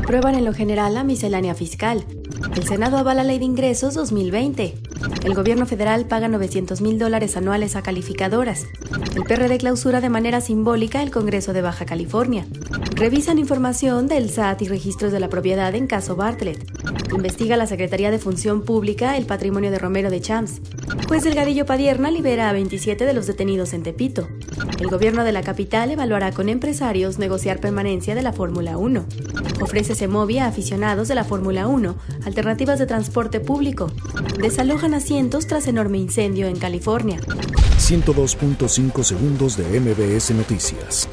Aprueban en lo general la miscelánea fiscal. El Senado avala ley de ingresos 2020. El gobierno federal paga 900 mil dólares anuales a calificadoras. El PRD clausura de manera simbólica el Congreso de Baja California. Revisan información del SAT y registros de la propiedad en caso Bartlett. Investiga la Secretaría de Función Pública el patrimonio de Romero de Champs. Juez Delgadillo Padierna libera a 27 de los detenidos en Tepito. El gobierno de la capital evaluará con empresarios negociar permanencia de la Fórmula 1. Ofrece Semovia a aficionados de la Fórmula 1 alternativas de transporte público. Desalojan asientos tras enorme incendio en California. 102.5 segundos de MBS Noticias.